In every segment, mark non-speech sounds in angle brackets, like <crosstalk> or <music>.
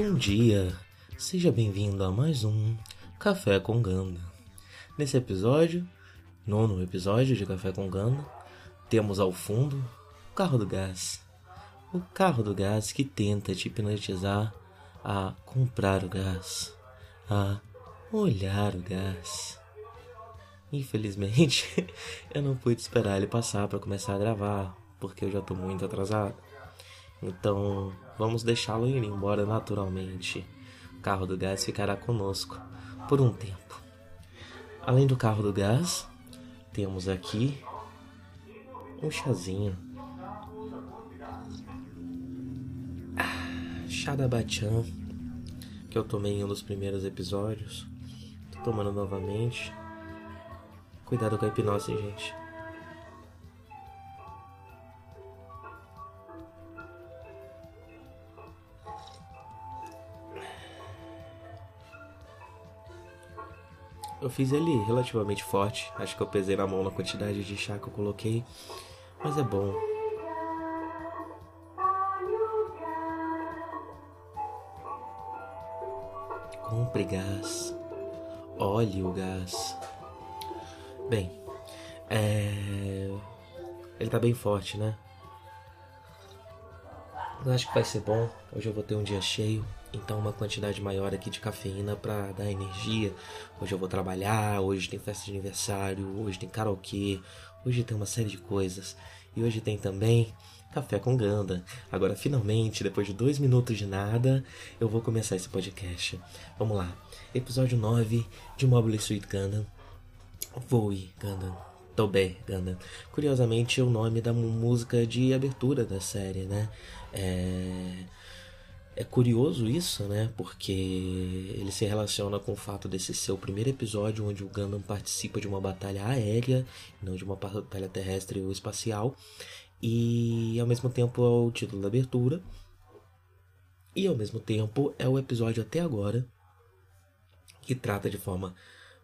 Bom dia, seja bem-vindo a mais um Café com Ganda. Nesse episódio, nono episódio de Café com Ganda, temos ao fundo o carro do gás. O carro do gás que tenta te hipnotizar a comprar o gás, a olhar o gás. Infelizmente, <laughs> eu não pude esperar ele passar para começar a gravar, porque eu já tô muito atrasado. Então, vamos deixá-lo ir embora naturalmente. O carro do gás ficará conosco por um tempo. Além do carro do gás, temos aqui um chazinho. Ah, chá da Bachan, que eu tomei em um dos primeiros episódios. Tô tomando novamente. Cuidado com a hipnose, gente. Eu fiz ele relativamente forte. Acho que eu pesei na mão na quantidade de chá que eu coloquei. Mas é bom. Compre gás. Olhe o gás. Bem, é... Ele tá bem forte, né? Eu acho que vai ser bom. Hoje eu vou ter um dia cheio. Então uma quantidade maior aqui de cafeína para dar energia. Hoje eu vou trabalhar, hoje tem festa de aniversário, hoje tem karaokê, hoje tem uma série de coisas. E hoje tem também café com Ganda. Agora finalmente, depois de dois minutos de nada, eu vou começar esse podcast. Vamos lá. Episódio 9 de Mobile Suit Gundam. Voe Gundam. Tobé Gundam. Curiosamente é o nome da música de abertura da série, né? É é curioso isso, né? Porque ele se relaciona com o fato desse ser o primeiro episódio onde o Gundam participa de uma batalha aérea, não de uma batalha terrestre ou espacial. E ao mesmo tempo é o título da abertura. E ao mesmo tempo é o episódio até agora que trata de forma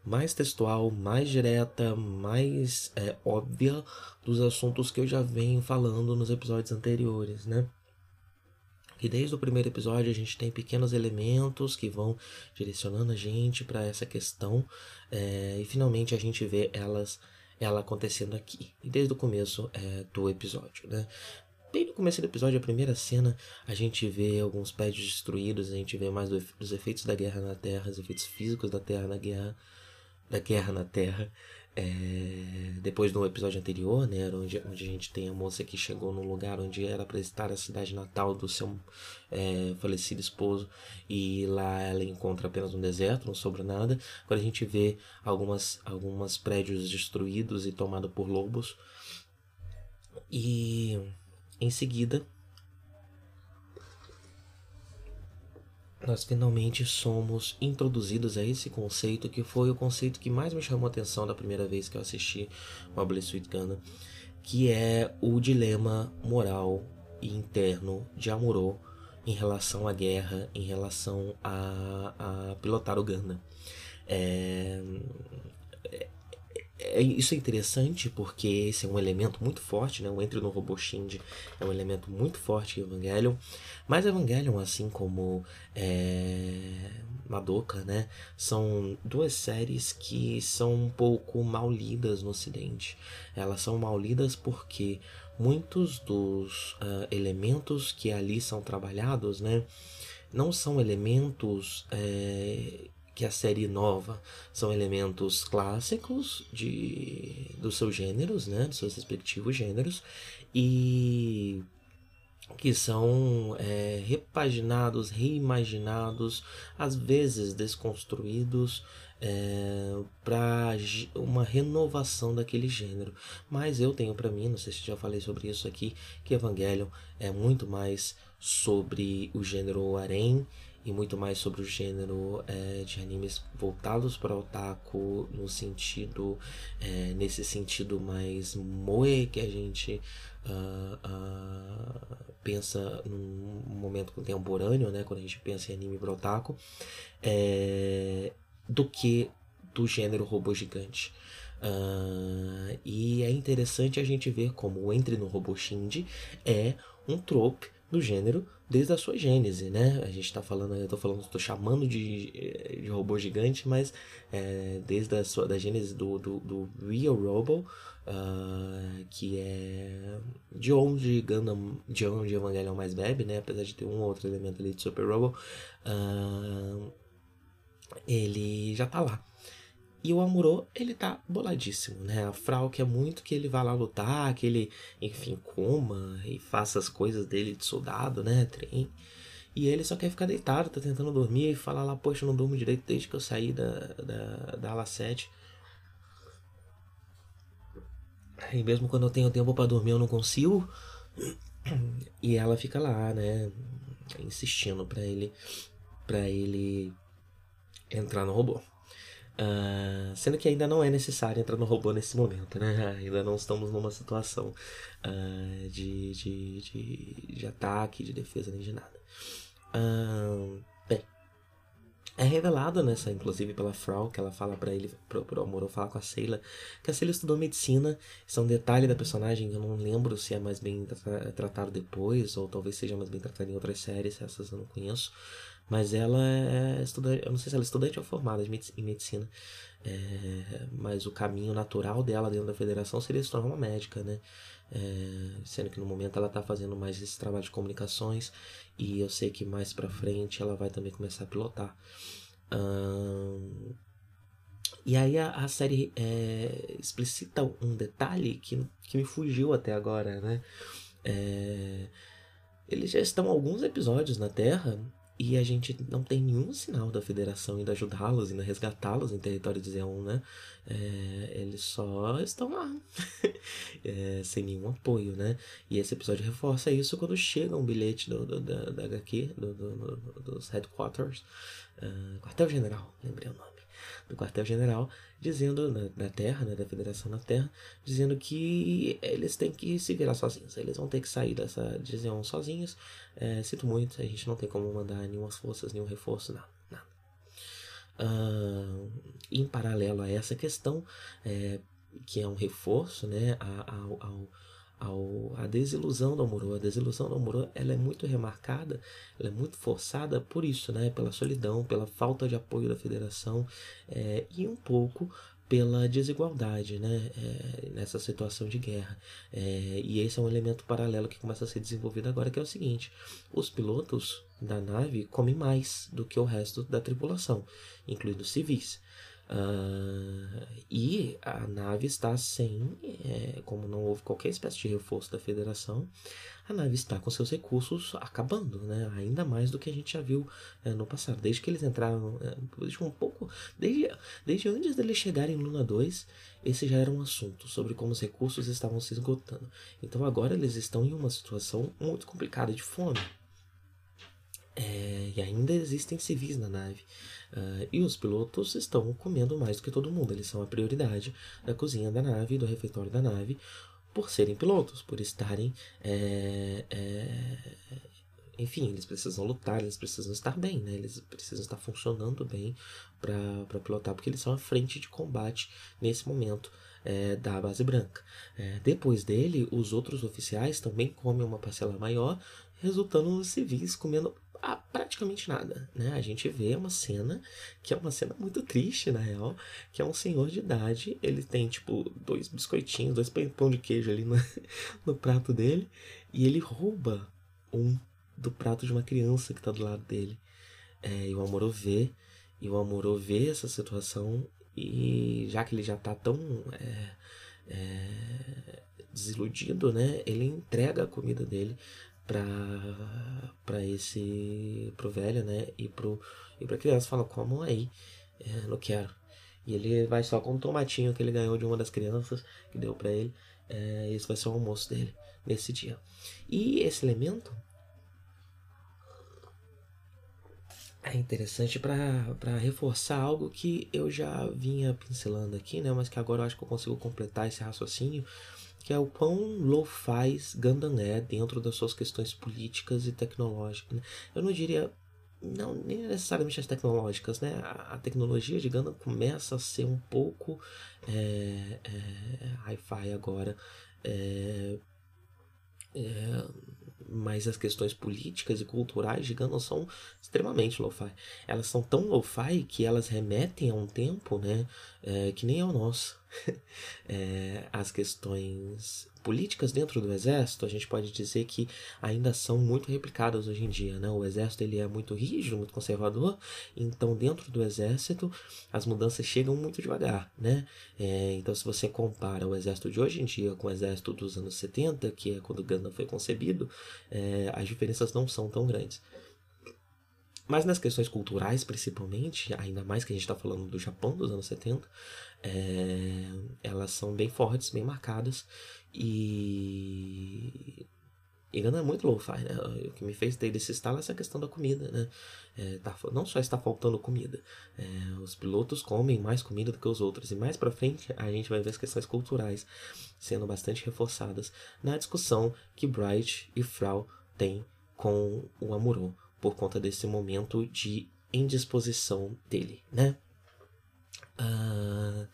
mais textual, mais direta, mais é, óbvia dos assuntos que eu já venho falando nos episódios anteriores, né? E desde o primeiro episódio a gente tem pequenos elementos que vão direcionando a gente para essa questão é, e finalmente a gente vê elas ela acontecendo aqui. E desde o começo é, do episódio, né? Bem no começo do episódio, a primeira cena, a gente vê alguns prédios destruídos, a gente vê mais do, dos efeitos da guerra na Terra, os efeitos físicos da Terra na guerra, da guerra na Terra. É, depois do episódio anterior, né, onde, onde a gente tem a moça que chegou no lugar onde era para estar a cidade natal do seu é, falecido esposo e lá ela encontra apenas um deserto, não sobra nada. Agora a gente vê algumas algumas prédios destruídos e tomados por lobos e em seguida nós finalmente somos introduzidos a esse conceito que foi o conceito que mais me chamou a atenção da primeira vez que eu assisti Mobile Suit Gundam, que é o dilema moral e interno de Amuro em relação à guerra, em relação a, a pilotar o. É, é, isso é interessante porque esse é um elemento muito forte, né? O Entre no Robô Shinji é um elemento muito forte em Evangelion. Mas Evangelion, assim como é, Madoka, né? São duas séries que são um pouco mal lidas no ocidente. Elas são mal lidas porque muitos dos uh, elementos que ali são trabalhados, né? Não são elementos é, que a série nova são elementos clássicos de dos seus gêneros, né, dos seus respectivos gêneros e que são é, repaginados, reimaginados, às vezes desconstruídos é, para uma renovação daquele gênero. Mas eu tenho para mim, não sei se já falei sobre isso aqui, que Evangelion é muito mais sobre o gênero harem e muito mais sobre o gênero é, de animes voltados para o otaku no sentido é, nesse sentido mais moe que a gente uh, uh, pensa num momento contemporâneo né quando a gente pensa em anime para otaku é, do que do gênero robô gigante. Uh, e é interessante a gente ver como o Entre no Robô Shinji é um trope do gênero desde a sua gênese, né? A gente está falando, eu tô falando, estou chamando de, de robô gigante, mas é, desde a sua da gênese do, do, do Real Robo, uh, que é de onde Gundam, de onde Evangelion mais bebe, né? Apesar de ter um outro elemento ali de Super Robo, uh, ele já tá lá. E o Amuro, ele tá boladíssimo, né? A Frau quer muito que ele vá lá lutar, que ele, enfim, coma e faça as coisas dele de soldado, né? Trem. E ele só quer ficar deitado, tá tentando dormir e falar lá, poxa, eu não durmo direito desde que eu saí da, da, da ala 7. E mesmo quando eu tenho tempo para dormir, eu não consigo. E ela fica lá, né? Insistindo para ele, para ele entrar no robô. Uh, sendo que ainda não é necessário entrar no robô nesse momento, né? <laughs> Ainda não estamos numa situação uh, de, de, de, de, ataque, de defesa, nem de nada. Uh, bem, é revelado nessa, inclusive pela Frau, que ela fala para ele, pro, pro Amor, fala com a Sheila, que a Sheila estudou medicina. Isso é um detalhe da personagem, eu não lembro se é mais bem tratado depois, ou talvez seja mais bem tratado em outras séries, essas eu não conheço. Mas ela é estudante, eu não sei se ela é estudante ou formada em medicina, é, mas o caminho natural dela dentro da federação seria se tornar uma médica, né? É, sendo que no momento ela está fazendo mais esse trabalho de comunicações e eu sei que mais para frente ela vai também começar a pilotar. Hum, e aí a, a série é, explicita um detalhe que, que me fugiu até agora, né? É, eles já estão alguns episódios na Terra e a gente não tem nenhum sinal da federação indo ajudá-los, indo resgatá-los em território de Zeon, né? É, eles só estão lá, <laughs> é, sem nenhum apoio, né? E esse episódio reforça isso quando chega um bilhete do, do da, da HQ, do, do, dos headquarters, uh, quartel-general, lembrei o nome do quartel-general, dizendo na, na, Terra, né, da Federação na Terra, dizendo que eles têm que se virar sozinhos, eles vão ter que sair dessa divisão sozinhos. É, sinto muito, a gente não tem como mandar nenhuma forças, nenhum reforço, nada. Uh, em paralelo a essa questão, é, que é um reforço né, ao, ao ao, a desilusão do Amorô. A desilusão do Amorô ela é muito remarcada, ela é muito forçada por isso, né? pela solidão, pela falta de apoio da federação é, e um pouco pela desigualdade né? É, nessa situação de guerra. É, e esse é um elemento paralelo que começa a ser desenvolvido agora, que é o seguinte: os pilotos da nave comem mais do que o resto da tripulação, incluindo civis. Uh, e a nave está sem, é, como não houve qualquer espécie de reforço da federação, a nave está com seus recursos acabando, né? ainda mais do que a gente já viu é, no passado. Desde que eles entraram, é, um pouco, desde, desde antes deles chegarem em Luna 2, esse já era um assunto sobre como os recursos estavam se esgotando. Então agora eles estão em uma situação muito complicada de fome. É, e ainda existem civis na nave. Uh, e os pilotos estão comendo mais do que todo mundo. Eles são a prioridade da cozinha da nave, do refeitório da nave, por serem pilotos, por estarem. É, é, enfim, eles precisam lutar, eles precisam estar bem, né? eles precisam estar funcionando bem para pilotar, porque eles são a frente de combate nesse momento. É, da base branca. Depois dele, os outros oficiais também comem uma parcela maior, resultando nos civis comendo a praticamente nada, né? A gente vê uma cena que é uma cena muito triste, na real, que é um senhor de idade, ele tem, tipo, dois biscoitinhos, dois pão de queijo ali no, <laughs> no prato dele, e ele rouba um do prato de uma criança que tá do lado dele. É, e o Amorô vê, e o Amorô vê essa situação, e já que ele já tá tão é, é, desiludido, né? Ele entrega a comida dele para esse pro velho, né? E pro e pra criança fala, como aí? É, não quero. E ele vai só com um tomatinho que ele ganhou de uma das crianças que deu para ele. É, esse vai ser o almoço dele nesse dia. E esse elemento é interessante para reforçar algo que eu já vinha pincelando aqui, né? Mas que agora eu acho que eu consigo completar esse raciocínio que é o quão lo-fi Gundam é dentro das suas questões políticas e tecnológicas. Né? Eu não diria não nem necessariamente as tecnológicas, né? A, a, tecnologia de Gundam começa a ser um pouco é, é, hi-fi agora. É, É, mas as questões políticas e culturais de Gundam são extremamente lo-fi. Elas são tão lo-fi que elas remetem a um tempo né, é, que nem é o nosso. <laughs> é, as questões políticas dentro do exército, a gente pode dizer que ainda são muito replicadas hoje em dia, né? O exército ele é muito rígido, muito conservador, então dentro do exército as mudanças chegam muito devagar, né? É, então se você compara o exército de hoje em dia com o exército dos anos 70, que é quando Gundam foi concebido, é, as diferenças não são tão grandes. Mas nas questões culturais, principalmente, ainda mais que a gente está falando do Japão dos anos 70, é, elas são bem fortes, bem marcadas. E. Não é muito low-fi, né? O que me fez ter desse estalo é essa questão da comida, né? É, tá, não só está faltando comida, é, os pilotos comem mais comida do que os outros. E mais pra frente a gente vai ver as questões culturais sendo bastante reforçadas na discussão que Bright e Frau têm com o Amuro por conta desse momento de indisposição dele, né? Uh,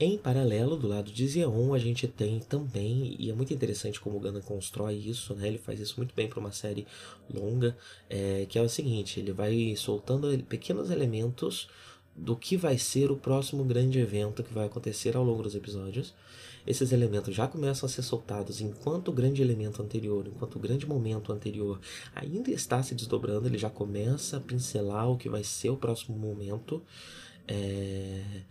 em paralelo, do lado de Zeon, a gente tem também, e é muito interessante como o Gana constrói isso, né? Ele faz isso muito bem para uma série longa, é, que é o seguinte, ele vai soltando pequenos elementos do que vai ser o próximo grande evento que vai acontecer ao longo dos episódios. Esses elementos já começam a ser soltados enquanto o grande elemento anterior, enquanto o grande momento anterior ainda está se desdobrando, ele já começa a pincelar o que vai ser o próximo momento. É...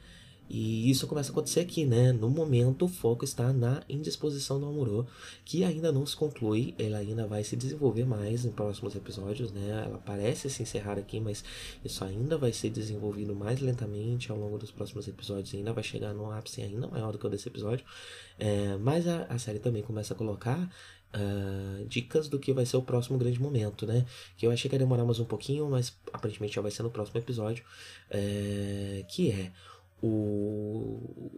E isso começa a acontecer aqui, né? No momento, o foco está na indisposição do Amuro, que ainda não se conclui, ela ainda vai se desenvolver mais em próximos episódios, né? Ela parece se encerrar aqui, mas isso ainda vai ser desenvolvido mais lentamente ao longo dos próximos episódios, ainda vai chegar num ápice ainda maior do que o desse episódio. É, mas a, a série também começa a colocar Uh, dicas do que vai ser o próximo grande momento, né? Que eu achei que ia demorar mais um pouquinho, mas aparentemente já vai ser no próximo episódio. É, que é o,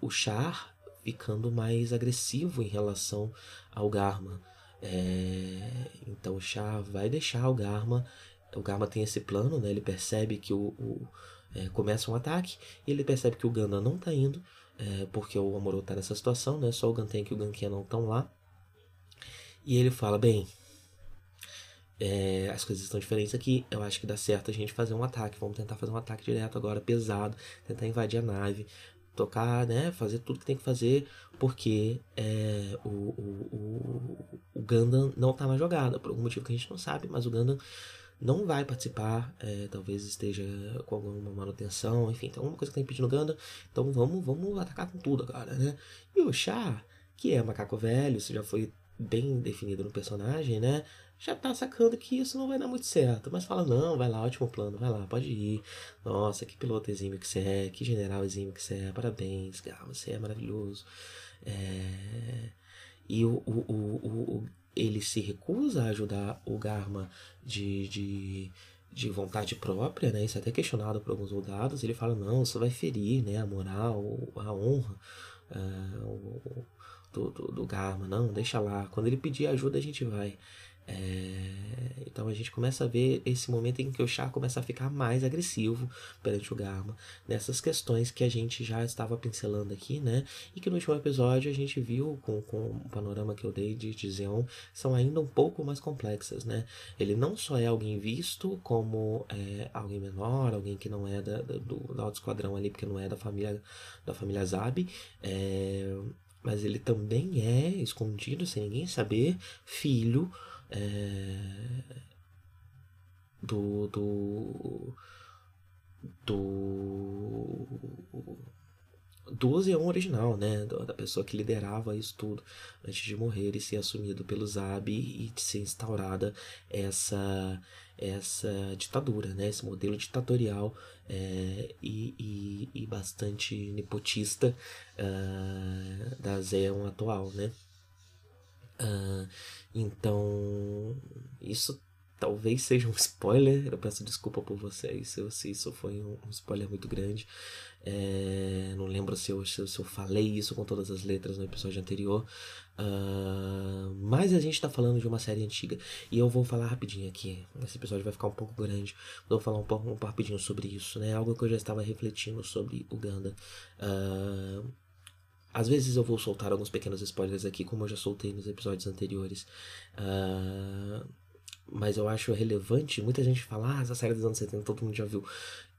o Char ficando mais agressivo em relação ao Garma. É, então o Char vai deixar o Garma. O Garma tem esse plano, né? Ele percebe que o, o é, começa um ataque e ele percebe que o Ganda não está indo, é, porque o Amuro está nessa situação, né? Só o Ganten e o Gankia não estão lá. E ele fala, bem, é, as coisas estão diferentes aqui. Eu acho que dá certo a gente fazer um ataque. Vamos tentar fazer um ataque direto agora, pesado. Tentar invadir a nave. Tocar, né? Fazer tudo que tem que fazer. Porque é, o, o, o, o não tá na jogada. Por algum motivo que a gente não sabe. Mas o Gundam não vai participar. É, talvez esteja com alguma manutenção. Enfim, tem alguma coisa que tá impedindo o Gundam. Então vamos, vamos atacar com tudo agora, né? E o Char, que é macaco velho, isso já foi bem definido no personagem, né? Já tá sacando que isso não vai dar muito certo. Mas fala, não, vai lá, ótimo plano, vai lá, pode ir. Nossa, que piloto exímio que você é, que general exímio que você é, parabéns, cara, você é maravilhoso. É... E o, o, o, o, ele se recusa a ajudar o Garma de, de, de vontade própria, né? Isso é até questionado por alguns soldados. Ele fala, não, isso vai ferir né? a moral, a honra. Uh, do, do, do Garma, não, deixa lá. Quando ele pedir ajuda, a gente vai. É, então a gente começa a ver esse momento em que o Char começa a ficar mais agressivo perante o Garma, nessas questões que a gente já estava pincelando aqui, né? E que no último episódio a gente viu com, com o panorama que eu dei de, de Zeon, são ainda um pouco mais complexas, né? Ele não só é alguém visto como é, alguém menor, alguém que não é da, da, do, do alto esquadrão ali, porque não é da família da família Zab, é, mas ele também é escondido sem ninguém saber, filho é, do, do, do, do Zeon original, né? Da pessoa que liderava isso tudo antes de morrer e ser assumido pelo Zab e de ser instaurada essa essa ditadura, né? Esse modelo ditatorial é, e, e, e, bastante nepotista uh, da Zeon atual, né? Uh, então, isso talvez seja um spoiler. Eu peço desculpa por vocês se, se isso foi um, um spoiler muito grande. É, não lembro se eu, se eu, se, eu, falei isso com todas as letras no episódio anterior. Uh, mas a gente está falando de uma série antiga. E eu vou falar rapidinho aqui. Esse episódio vai ficar um pouco grande. Vou falar um pouco, um rapidinho sobre isso. Né? Algo que eu já estava refletindo sobre o Ganda. Uh, às vezes eu vou soltar alguns pequenos spoilers aqui, como eu já soltei nos episódios anteriores. Uh, mas eu acho relevante. Muita gente fala, ah, essa série dos anos 70 todo mundo já viu.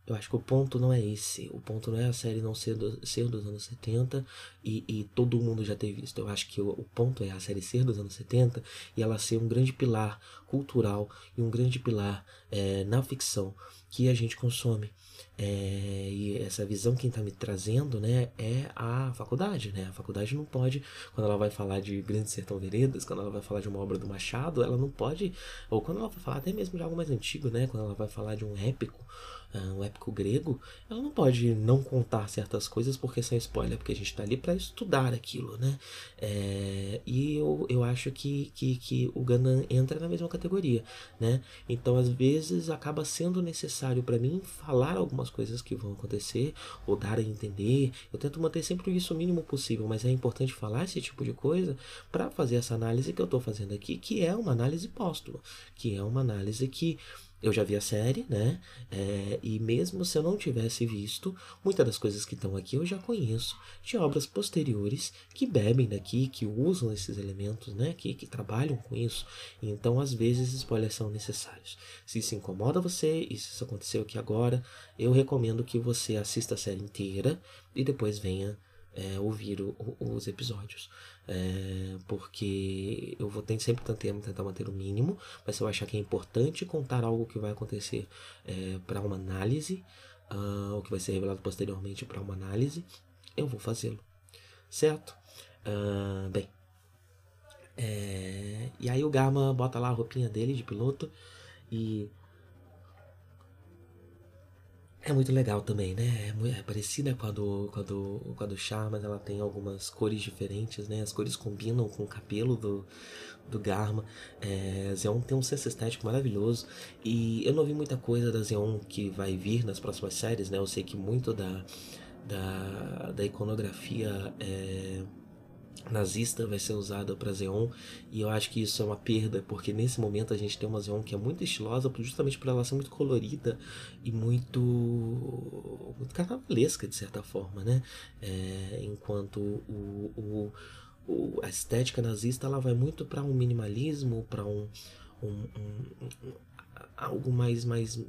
Eu acho que o ponto não é esse. O ponto não é a série não ser, do, ser dos anos 70 e, e todo mundo já ter visto. Eu acho que o, o, ponto é a série ser dos anos 70 e ela ser um grande pilar cultural e um grande pilar é, na ficção que a gente consome. É, e essa visão quem está me trazendo né, é a faculdade. Né? A faculdade não pode, quando ela vai falar de Grande Sertão Veredas, quando ela vai falar de uma obra do Machado, ela não pode, ou quando ela vai falar até mesmo de algo mais antigo, né, quando ela vai falar de um épico, um épico grego, ela não pode não contar certas coisas porque são spoiler, porque a gente está ali para estudar aquilo, né? É, e eu, eu acho que, que, que o Gundam entra na mesma categoria, né? Então, às vezes, acaba sendo necessário para mim falar algumas coisas que vão acontecer ou dar a entender. Eu tento manter sempre isso o mínimo possível, mas é importante falar esse tipo de coisa para fazer essa análise que eu estou fazendo aqui, que é uma análise póstuma, que é uma análise que eu já vi a série, né? É, e mesmo se eu não tivesse visto, muitas das coisas que estão aqui eu já conheço de obras posteriores que bebem daqui, que usam esses elementos, né? Que, trabalham com isso. Então, às vezes, spoilers são necessários. Se isso incomoda você, e se isso aconteceu aqui agora, eu recomendo que você assista a série inteira e depois venha é, ouvir o, os episódios. É, porque eu vou ter, sempre tentar, tentar manter o mínimo, mas se eu achar que é importante contar algo que vai acontecer é, para uma análise, uh, ou que vai ser revelado posteriormente para uma análise, eu vou fazê-lo. Certo? Uh, bem. É, e aí o Garma bota lá a roupinha dele de piloto e é muito legal também, né? É, é, parecida com a do, com a do, com a do chá, mas ela tem algumas cores diferentes, né? As cores combinam com o cabelo do, do Garma. É, Zeon tem um senso estético maravilhoso. E eu não vi muita coisa da Zeon que vai vir nas próximas séries, né? Eu sei que muito da, da, da iconografia é nazista vai ser usada para Xeon e eu acho que isso é uma perda porque nesse momento a gente tem uma Xeon que é muito estilosa justamente por ela ser muito colorida e muito muito carnavalesca de certa forma né? É, enquanto o, o, o, a estética nazista ela vai muito para um minimalismo para um, um, um, algo mais mais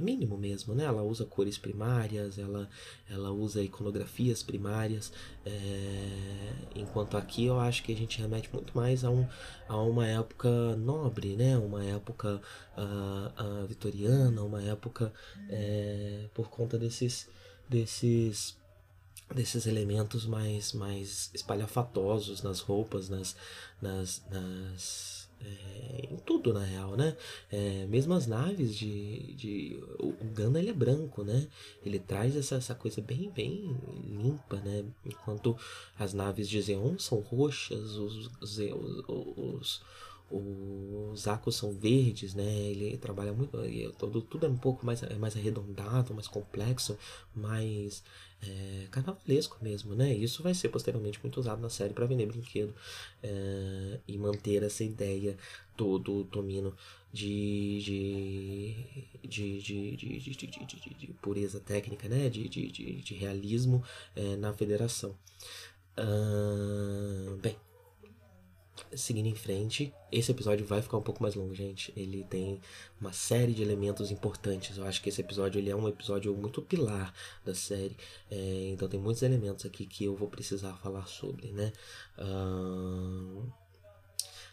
mínimo mesmo, né? Ela usa cores primárias, ela, ela usa iconografias primárias, é, enquanto aqui eu acho que a gente remete muito mais a, um, a uma época nobre, né? Uma época uh, uh, vitoriana, uma época é, por conta desses desses desses elementos mais mais espalhafatosos nas roupas, nas, nas, nas é, em tudo na real, né? É, mesmo as naves de, de o Gana ele é branco, né? Ele traz essa, essa coisa bem bem limpa, né? Enquanto as naves de Zeon são roxas, os, os, os os arcos são verdes, né? Ele trabalha muito, todo tudo é um pouco mais é mais arredondado, mais complexo, mais é, carnavalesco mesmo, né? Isso vai ser posteriormente muito usado na série para vender brinquedo é, e manter essa ideia do, do Tomino de, de, de, de, de, pureza técnica, né? De, de realismo é, na federação. Uh, bem, seguindo em frente, esse episódio vai ficar um pouco mais longo, gente. Ele tem uma série de elementos importantes. Eu acho que esse episódio ele é um episódio muito pilar da série. É, então tem muitos elementos aqui que eu vou precisar falar sobre, né?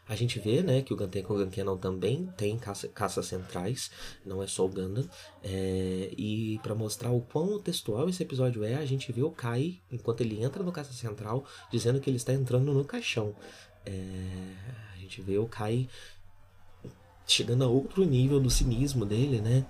A gente vê né, que o Gantenko Gankenon também tem caça, caças centrais, não é só o Gundam. É, e para mostrar o quão textual esse episódio é, a gente vê o Kai, enquanto ele entra no caça central, dizendo que ele está entrando no caixão. É, a gente vê o Kai chegando a outro nível do cinismo dele, né?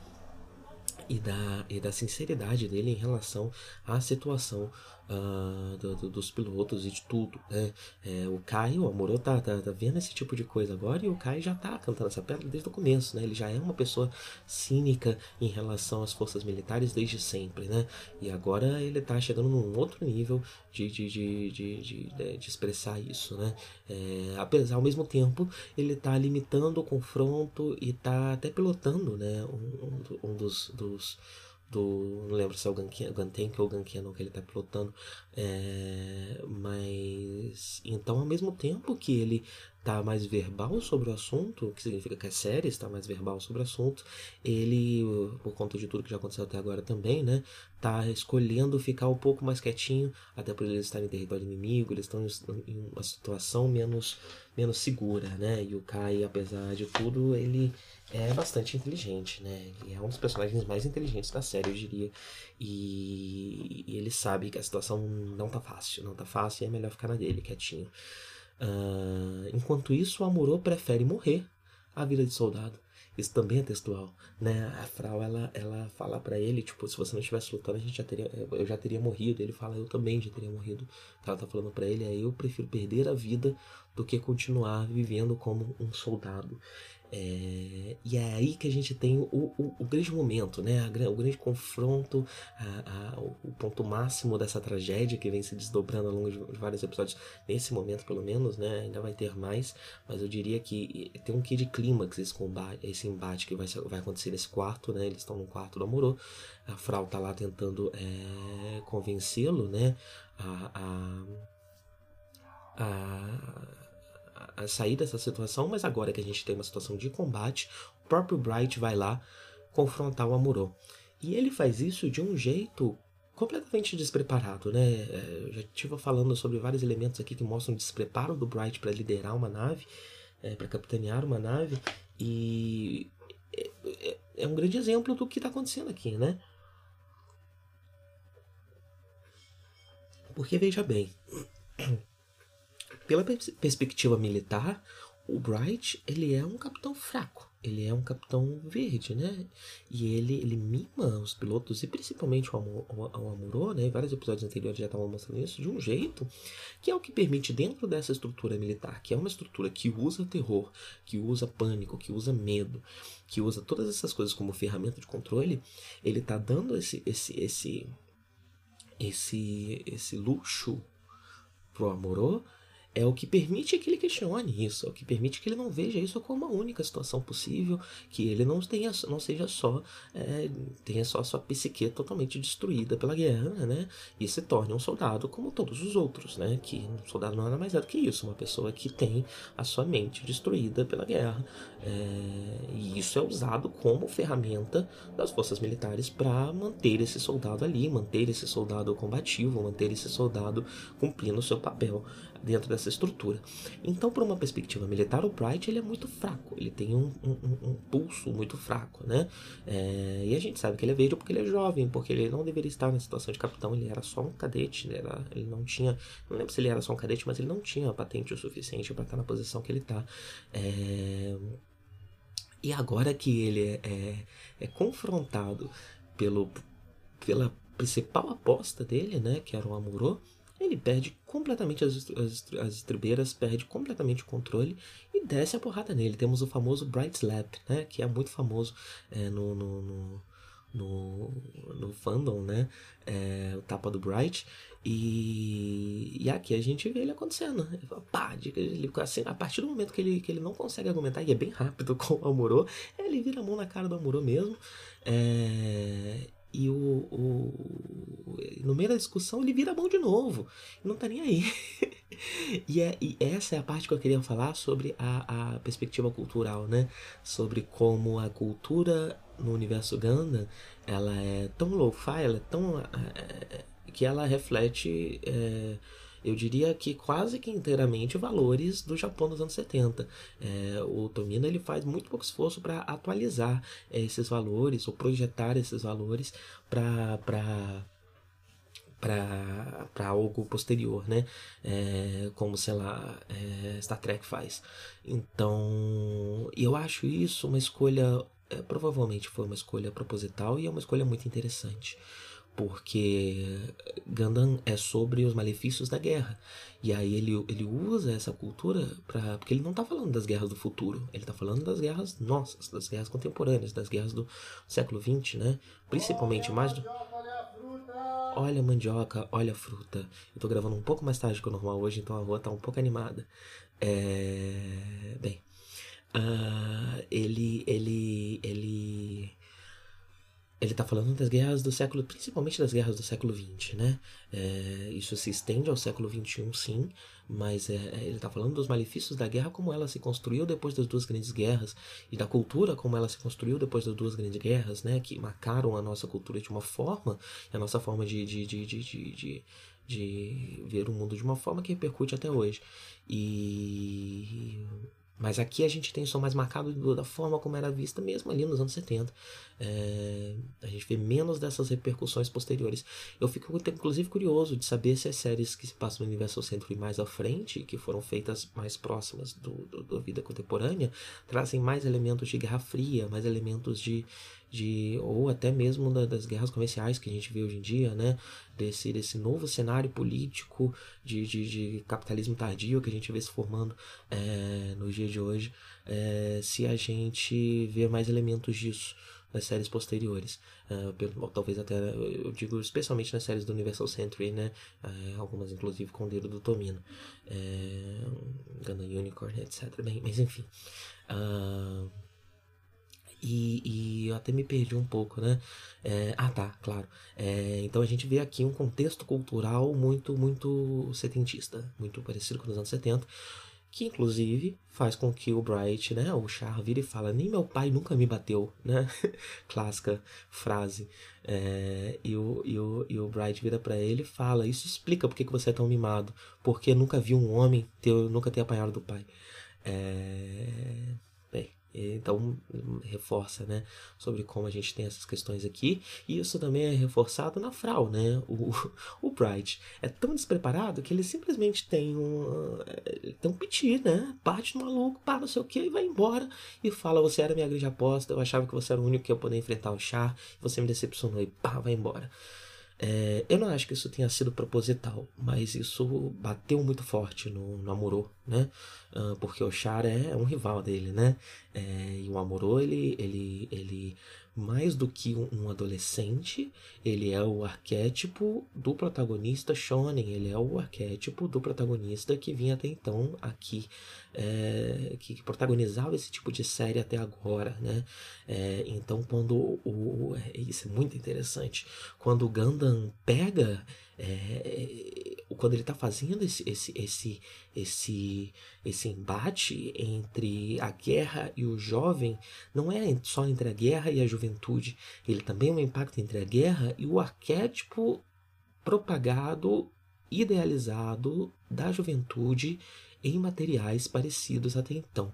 E da, e da sinceridade dele em relação à situação uh, do, do, dos pilotos e de tudo, né? É, o Kai, o Amorô tá, tá, tá, vendo esse tipo de coisa agora e o Kai já tá cantando essa pedra desde o começo, né? Ele já é uma pessoa cínica em relação às forças militares desde sempre, né? E agora ele tá chegando num outro nível de, de, de, de, de, de expressar isso, né? É, apesar, ao mesmo tempo, ele tá limitando o confronto e tá até pilotando, né? Um, um, um dos, dos do não lembro se é o Gantank ou o Gankenon que ele está pilotando é, mas então ao mesmo tempo que ele tá mais verbal sobre o assunto, que significa que a série está mais verbal sobre o assunto, ele, por conta de tudo que já aconteceu até agora também, né, tá escolhendo ficar um pouco mais quietinho, até por eles estarem em território inimigo, eles estão em uma situação menos, menos segura, né, e o Kai, apesar de tudo, ele é bastante inteligente, né, ele é um dos personagens mais inteligentes da série, eu diria, e, e ele sabe que a situação não tá fácil, não tá fácil e é melhor ficar na dele, quietinho. Uh, enquanto isso, o Amorô prefere morrer à vida de soldado. Isso também é textual, né? A Frau, ela, ela fala para ele, tipo, se você não estivesse lutando, a gente já teria, eu já teria morrido. Ele fala, eu também já teria morrido. Ela tá falando para ele é, eu prefiro perder a vida do que continuar vivendo como um soldado. É, e é aí que a gente tem o, o, o grande momento, né? o grande confronto, a, a, o ponto máximo dessa tragédia que vem se desdobrando ao longo de, vários episódios, nesse momento pelo menos, né? Ainda vai ter mais, mas eu diria que tem um quê de clímax esse combate, esse embate que vai, vai acontecer nesse quarto, né? Eles estão no quarto do Amorô, a Frau tá lá tentando é, convencê-lo, né? a, a, a a sair dessa situação, mas agora que a gente tem uma situação de combate, o próprio Bright vai lá confrontar o Amuro. E ele faz isso de um jeito completamente despreparado, né? É, eu já estive falando sobre vários elementos aqui que mostram o despreparo do Bright para liderar uma nave, é, para capitanear uma nave, e é, é, é um grande exemplo do que está acontecendo aqui, né? Porque veja bem, <clears throat> pela perspectiva militar, o Bright ele é um capitão fraco. Ele é um capitão verde, né? E ele, ele mima os pilotos, e principalmente o, Amor, o Amuro, né? Em vários episódios anteriores já estavam mostrando isso, de um jeito que é o que permite, dentro dessa estrutura militar, que é uma estrutura que usa terror, que usa pânico, que usa medo, que usa todas essas coisas como ferramenta de controle, ele tá dando esse, esse, esse, esse, esse luxo pro Amuro é o que permite que ele questione isso, é o que permite que ele não veja isso como a única situação possível, que ele não tenha, não seja só é, tenha só a sua psique totalmente destruída pela guerra, né? E se torne um soldado como todos os outros, né? Que um soldado não é mais é do que isso, uma pessoa que tem a sua mente destruída pela guerra, é, e isso é usado como ferramenta das forças militares para manter esse soldado ali, manter esse soldado combativo, manter esse soldado cumprindo o seu papel dentro dessa estrutura. Então, por uma perspectiva militar, o Bright ele é muito fraco, ele tem um, um, um pulso muito fraco, né? É, e a gente sabe que ele é verde porque ele é jovem, porque ele não deveria estar na situação de capitão, ele era só um cadete, ele, era, ele não tinha, não lembro se ele era só um cadete, mas ele não tinha patente o suficiente para estar na posição que ele está. É, e agora que ele é, é, é confrontado pelo, pela principal aposta dele, né, que era o Amuro, ele perde completamente as, as, as estribeiras, perde completamente o controle e desce a porrada nele. Temos o famoso Bright Slap, né? Que é muito famoso é, no, no, no, no, no fandom, né? É, o tapa do Bright. E, e aqui a gente vê ele acontecendo. Pá, ele, assim, a partir do momento que ele, que ele não consegue argumentar, e é bem rápido <laughs> com o Amorô, ele vira a mão na cara do Amorô mesmo. É, e o, o, no meio da discussão ele vira a mão de novo. Não tá nem aí. <laughs> e, é, e essa é a parte que eu queria falar sobre a, a perspectiva cultural, né? Sobre como a cultura no universo Gundam ela é tão low-fi, ela é tão. É, que ela reflete. É, eu diria que quase que inteiramente valores do Japão dos anos 70. É, o Tomino ele faz muito pouco esforço para atualizar é, esses valores ou projetar esses valores para para algo posterior, né? É, como, sei lá, é, Star Trek faz. Então, eu acho isso uma escolha, é, provavelmente foi uma escolha proposital e é uma escolha muito interessante porque Gundam é sobre os malefícios da guerra. E aí ele, ele usa essa cultura para porque ele não está falando das guerras do futuro, ele está falando das guerras nossas, das guerras contemporâneas, das guerras do século XX, né? Principalmente mais do Olha a mandioca, olha a fruta. Eu tô gravando um pouco mais tarde que o normal hoje, então a rua tá um pouco animada. É... Bem, uh, ele, ele, ele ele está falando das guerras do século, principalmente das guerras do século XX, né? É, isso se estende ao século XXI, sim, mas é, é ele está falando dos malefícios da guerra como ela se construiu depois das duas grandes guerras e da cultura como ela se construiu depois das duas grandes guerras, né? Que marcaram a nossa cultura de uma forma, a nossa forma de, de, de, de, de, de ver o mundo de uma forma que repercute até hoje. E mas aqui a gente tem o som mais marcado da forma como era vista mesmo ali nos anos 70. É, a gente vê menos dessas repercussões posteriores. Eu fico inclusive curioso de saber se as séries que se passam no Universal Century mais à frente, que foram feitas mais próximas do, do, da vida contemporânea, trazem mais elementos de Guerra Fria, mais elementos de, de ou até mesmo da, das guerras comerciais que a gente vê hoje em dia, né? Desse, desse novo cenário político de, de, de capitalismo tardio que a gente vê se formando é, nos dias de hoje, é, se a gente vê mais elementos disso nas séries posteriores. Uh, talvez até, eu digo especialmente nas séries do Universal Century, né? Algumas inclusive com o dedo do Tomino. Uh, Gundam Unicorn, etc. Bem, mas enfim. Uh, e, e eu até me perdi um pouco, né? É, ah, tá, claro. É, então a gente vê aqui um contexto cultural muito, muito setentista, muito parecido com os anos 70, que inclusive faz com que o Bright, né, o Char, vire e fala: Nem meu pai nunca me bateu, né? <laughs> Clássica frase. É, e, o, e, o, e o Bright vira para ele e fala: Isso explica por que, que você é tão mimado, porque nunca vi um homem ter, nunca ter apanhado do pai. É então, reforça, né, sobre como a gente tem essas questões aqui. E isso também é reforçado na Frau, né? O, <laughs> o Bright é tão despreparado que ele simplesmente tem um, tem um piti, né? Parte do maluco, pá, não sei o que, e vai embora. E fala: Você era minha grande aposta, eu achava que você era o único que ia poder enfrentar o Char, você me decepcionou, e pá, vai embora. É, eu não acho que isso tenha sido proposital, mas isso bateu muito forte no, no né? Uh, porque o Char é um rival dele, né? É, e o Amorô, ele, ele, ele mais do que um adolescente, ele é o arquétipo do protagonista shonen, ele é o arquétipo do protagonista que vinha até então aqui, é, que protagonizava esse tipo de série até agora, né? É, então, quando o, o, é, isso é muito interessante, quando o Gundam pega é, quando ele está fazendo esse, esse, esse, esse, esse embate entre a guerra e o jovem, não é só entre a guerra e a juventude, ele também é um impacto entre a guerra e o arquétipo propagado, idealizado da juventude em materiais parecidos até então.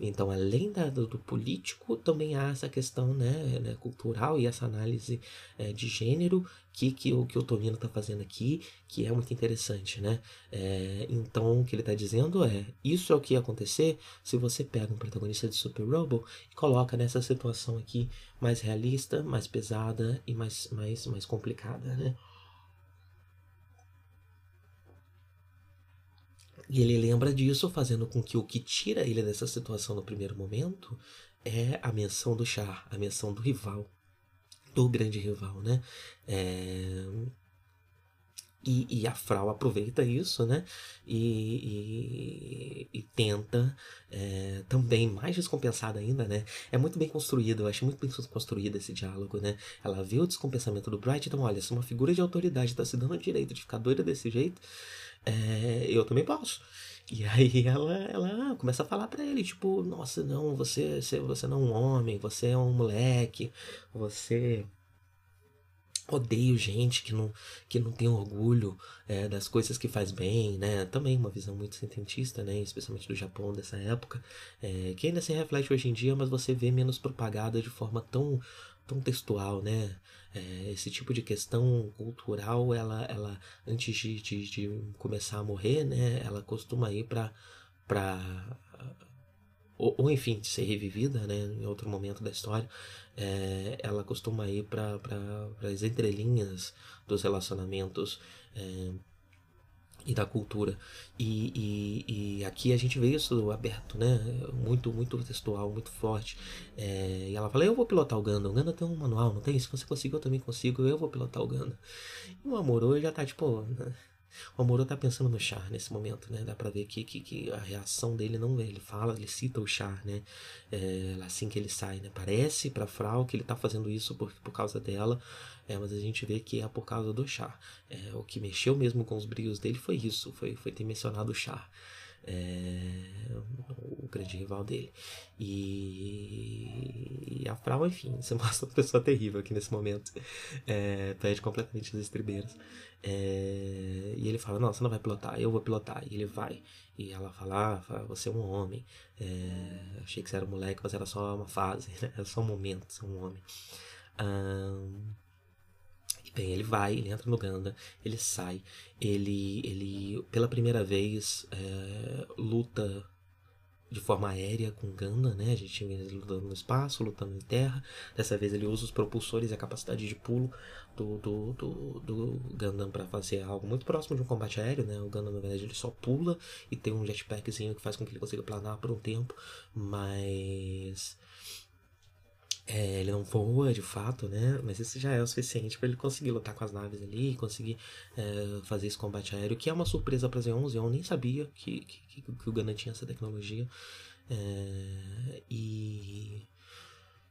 Então, além da, do, político, também há essa questão né, né cultural e essa análise é, de gênero que, que, o, que o Tonino está fazendo aqui, que é muito interessante. Né? É, então, o que ele está dizendo é: isso é o que ia acontecer se você pega um protagonista de Super Robo e coloca nessa situação aqui mais realista, mais pesada e mais, mais, mais complicada. Né? E ele lembra disso, fazendo com que o que tira ele dessa situação no primeiro momento é a menção do Char, a menção do rival, do grande rival, né? É... E, e, a Frau aproveita isso, né? E, e, e tenta é, também, mais descompensada ainda, né? É muito bem construído, eu acho muito bem construído esse diálogo, né? Ela vê o descompensamento do Bright, então, olha, se uma figura de autoridade está se dando o direito de ficar doida desse jeito, é, eu também posso. E aí <laughs> ela, ela começa a falar para ele, tipo, nossa, não, você, você, você não é um homem, você é um moleque, você odeio gente que não, que não tem orgulho é, das coisas que faz bem, né? Também uma visão muito sententista, né? Especialmente do Japão dessa época, é, que ainda se reflete hoje em dia, mas você vê menos propagada de forma tão, tão textual, né? É, esse tipo de questão cultural, ela, ela antes de, de, de começar a morrer, né? Ela costuma ir para para ou, ou, enfim, ser revivida né, em outro momento da história, é, ela costuma ir para as entrelinhas dos relacionamentos é, e da cultura. E, e, e, aqui a gente vê isso aberto, né? Muito, muito textual, muito forte. É, e ela fala: Eu vou pilotar o Ganda. O Ganda tem um manual, não tem? Se você conseguir, eu também consigo. Eu vou pilotar o Ganda. E o Amorô já tá tipo. O Amorô tá pensando no Char nesse momento, né? Dá pra ver que, que, que a reação dele não é. Ele fala, ele cita o Char, né? É, assim que ele sai, né? Parece pra Frau que ele tá fazendo isso por, por causa dela, é, mas a gente vê que é por causa do Char. É, o que mexeu mesmo com os brilhos dele foi isso, foi, foi ter mencionado o Char é, grande rival dele. E, e a Frau, enfim, você <laughs> mostra uma pessoa terrível aqui nesse momento. É, perde completamente as estribeiras. É, e ele fala: Não, você não vai pilotar, eu vou pilotar. E ele vai. E ela fala: ah, Você é um homem. É, achei que você era um moleque, mas era só uma fase, né? era só um momento, ser um homem. Um, Bem, ele vai, ele entra no Ganda, ele sai, ele, ele pela primeira vez é, luta de forma aérea com Ganda, né? A gente tinha ele lutando no espaço, lutando em terra. Dessa vez ele usa os propulsores e a capacidade de pulo do, do, do, do para fazer algo muito próximo de um combate aéreo, né? O Gundam, na verdade, ele só pula e tem um jetpackzinho que faz com que ele consiga planar por um tempo, mas é, ele não voa de fato, né? Mas isso já é o suficiente para ele conseguir lutar com as naves ali, conseguir é, fazer esse combate aéreo, que é uma surpresa para Zeon. Zeon nem sabia que, que, que o Gundam tinha essa tecnologia. É, e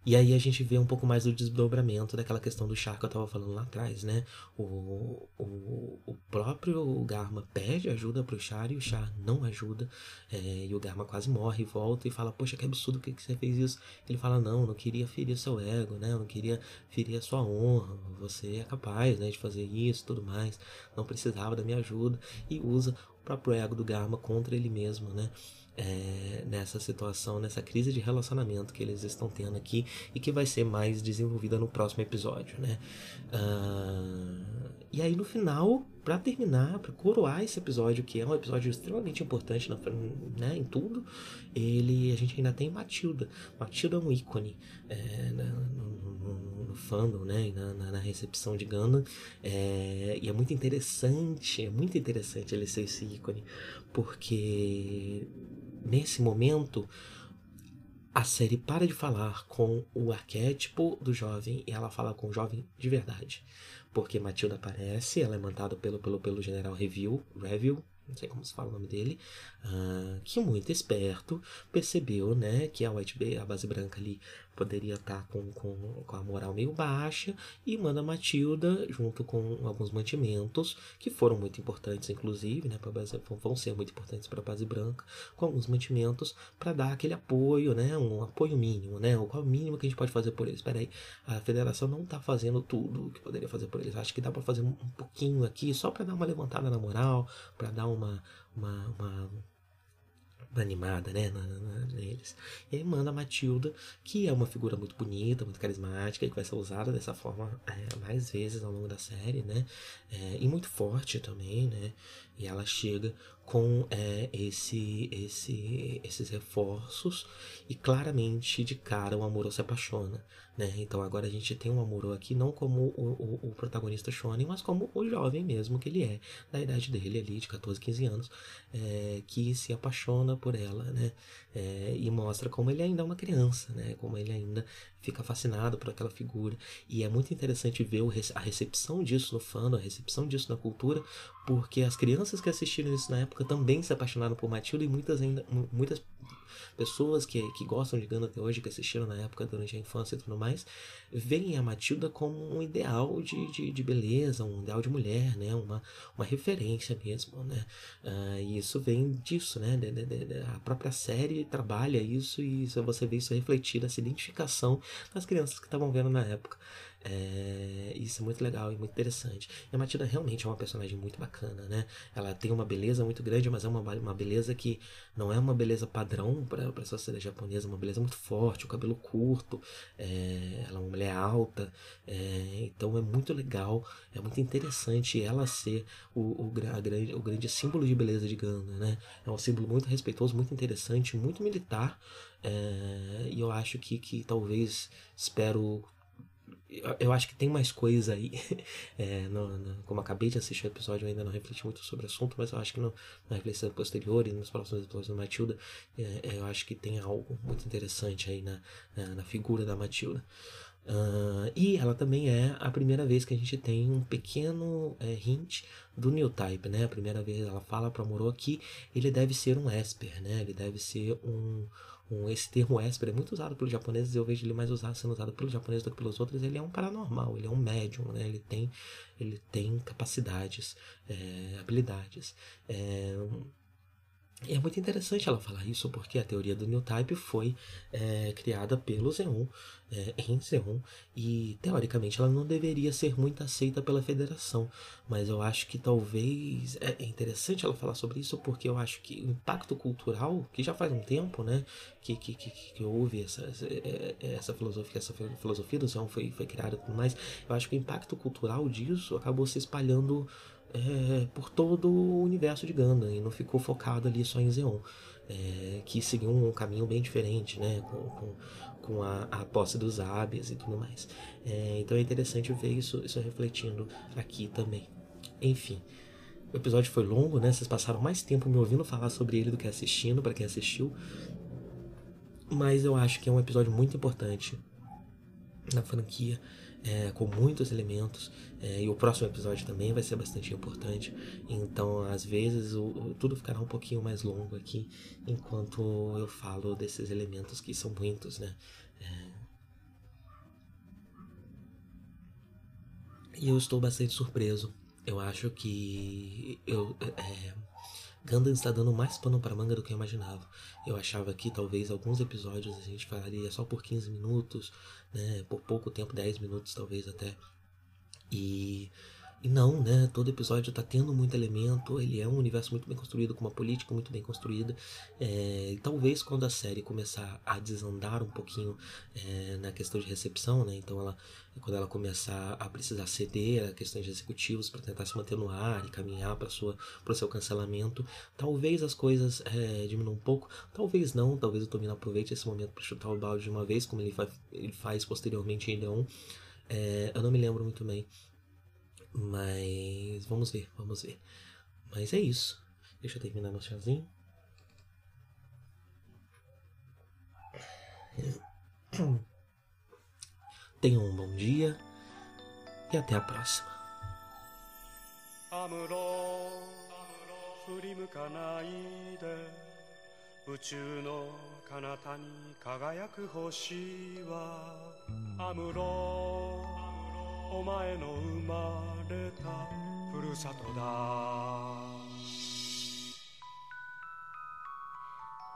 e aí a gente vê um pouco mais do desdobramento daquela questão do char que eu estava falando lá atrás, né? O, o, o próprio Garma pede ajuda pro Char e o Char não ajuda. É, e o Garma quase morre volta e fala, poxa, que absurdo que, que você fez isso. Ele fala, não, não queria ferir seu ego, né? Eu não queria ferir a sua honra. Você é capaz né, de fazer isso tudo mais. Não precisava da minha ajuda. E usa o próprio ego do Garma contra ele mesmo, né? É, nessa situação, nessa crise de relacionamento que eles estão tendo aqui e que vai ser mais desenvolvida no próximo episódio, né? Uh, e aí no final, para terminar, para coroar esse episódio que é um episódio extremamente importante na, né, em tudo, ele a gente ainda tem Matilda. Matilda é um ícone é, no, no, no, fandom, né, na, na, na recepção de Gundam, é, e é muito interessante, é muito interessante ele ser esse ícone, porque nesse momento, a série para de falar com o arquétipo do jovem e ela fala com o jovem de verdade. Porque Matilda aparece, ela é mandada pelo, pelo, pelo general Review, Review não sei como se fala o nome dele, uh, que muito esperto percebeu né, que a White Bay, a base branca ali, poderia estar tá com, com, com a moral meio baixa e manda Matilda junto com alguns mantimentos que foram muito importantes, inclusive, né, base, vão ser muito importantes para a base branca, com alguns mantimentos para dar aquele apoio, né, um apoio mínimo, né, qual é o mínimo que a gente pode fazer por eles? Espera aí, a federação não está fazendo tudo o que poderia fazer por eles. Acho que dá para fazer um pouquinho aqui só para dar uma levantada na moral, para dar uma, uma, uma animada, né, na, na, neles. E aí manda a Matilda, que é uma figura muito bonita, muito carismática, e que vai ser usada dessa forma é, mais vezes ao longo da série, né, é, e muito forte também, né, e ela chega com é, esse, esse, esses reforços e claramente de cara o Amuro se apaixona, né? Então agora a gente tem um Amuro aqui não como o, o, o, protagonista Shonen, mas como o jovem mesmo que ele é, da idade dele ali, de 14, 15 anos, é, que se apaixona por ela, né? É, e mostra como ele ainda é uma criança, né? Como ele ainda fica fascinado por aquela figura. E é muito interessante ver a recepção disso no fandom, a recepção disso na cultura, porque as crianças que assistiram isso na época também se apaixonaram por Matilda e muitas ainda muitas pessoas que, que gostam de Ganda até hoje, que assistiram na época durante a infância e tudo mais, veem a Matilda como um ideal de, de, de beleza, um ideal de mulher, né? Uma, uma referência mesmo, né? Uh, e isso vem disso, né? De, de, a própria série trabalha isso e você vê isso refletido, essa identificação das crianças que estavam vendo na época. É, isso é muito legal e muito interessante. E a Matilda realmente é uma personagem muito bacana, né? Ela tem uma beleza muito grande, mas é uma, uma beleza que não é uma beleza padrão para a sociedade japonesa, é uma beleza muito forte, o cabelo curto, é, ela é uma mulher alta, é, então é muito legal, é muito interessante ela ser o, o, grande, o grande símbolo de beleza de Ganda, né? É um símbolo muito respeitoso, muito interessante, muito militar, é, e eu acho que, que talvez, espero eu acho que tem mais coisa aí. <laughs> É, no, no, como acabei de assistir o episódio, eu ainda não refleti muito sobre o assunto, mas eu acho que no, na reflexão posterior e nos próximos episódios da Matilda, é, é, eu acho que tem algo muito interessante aí na, na, na figura da Matilda. Uh, e ela também é a primeira vez que a gente tem um pequeno é, hint do new type, né? A primeira vez ela fala para Moro que ele deve ser um esper, né? Ele deve ser um, um esse termo esper é muito usado pelos japoneses, eu vejo ele mais usado sendo usado pelos japoneses do que pelos outros. Ele é um paranormal, ele é um médium, né? Ele tem ele tem capacidades, é, habilidades. É, é muito interessante ela falar isso, porque a teoria do New Type foi é, criada pelo Zeon, é, em Zeon, e teoricamente ela não deveria ser muito aceita pela federação. Mas eu acho que talvez. É, é interessante ela falar sobre isso, porque eu acho que o impacto cultural, que já faz um tempo, né, que, que, que, que houve essa, é, é, essa filosofia, essa filosofia do Zeon foi, foi criada e tudo mais, eu acho que o impacto cultural disso acabou se espalhando é, por todo o universo de Gundam e não ficou focado ali só em Zeon, é, que seguiu um caminho bem diferente, né, com, com, com a, a, posse dos Abias e tudo mais. É, então é interessante ver isso, isso refletindo aqui também. Enfim, o episódio foi longo, né? Vocês passaram mais tempo me ouvindo falar sobre ele do que assistindo, para quem assistiu. Mas eu acho que é um episódio muito importante na franquia é, com muitos elementos é, e o próximo episódio também vai ser bastante importante. Então, às vezes, o, tudo ficará um pouquinho mais longo aqui enquanto eu falo desses elementos que são muitos, né? É... E eu estou bastante surpreso. Eu acho que eu é, Gundam está dando mais pano para manga do que eu imaginava. Eu achava que talvez alguns episódios a gente falaria só por 15 minutos, né, por pouco tempo, 10 minutos talvez até. E e não, né? Todo episódio tá tendo muito elemento, ele é um universo muito bem construído, com uma política muito bem construída. É, e talvez quando a série começar a desandar um pouquinho é, na questão de recepção, né? Então ela, quando ela começar a precisar ceder a questões de executivos para tentar se manter no ar e caminhar para o seu cancelamento, talvez as coisas é, diminuam um pouco, talvez não, talvez o Tomino aproveite esse momento para chutar o balde de uma vez, como ele, fa ele faz posteriormente em Leon. É, eu não me lembro muito bem mas vamos ver, vamos ver. Mas é isso. Deixa eu terminar meu chazinho. <clears throat> Tenham um bom dia e até a próxima. 振り向かないで宇宙の彼方に輝く星はアムロ お前の生まれたふるさとだ。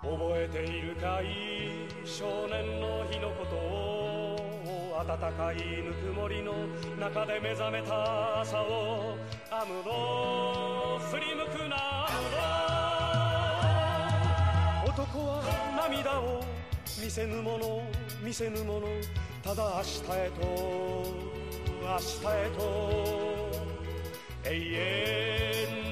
覚えているかい？少年の日のことを暖かいぬくもりの中で目覚めた朝をアムロ振り向くな男は涙を見せぬもの見せぬもの。ただ明日へと un aspeto e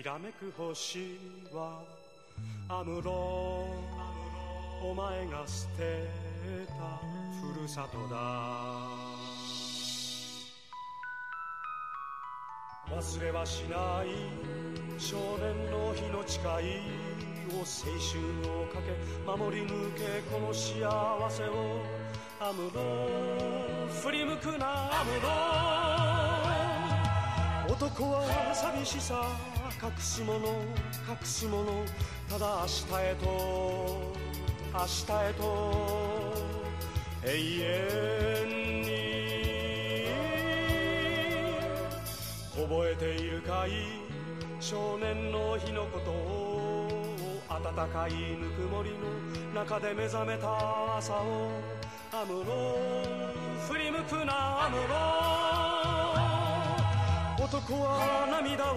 きらめく星はアムロお前が捨てたふるさとだ。忘れはしない少年の日の誓いを青春をかけ守り抜けこの幸せを。アムロ振り向くなアムロ。男は寂しさ隠すもの隠すものただ明日へと明日へと永遠に覚えているかい？少年の日のことを暖かいぬくもりの中で目覚めた朝をアムロ振り向くなアムロ。男は涙を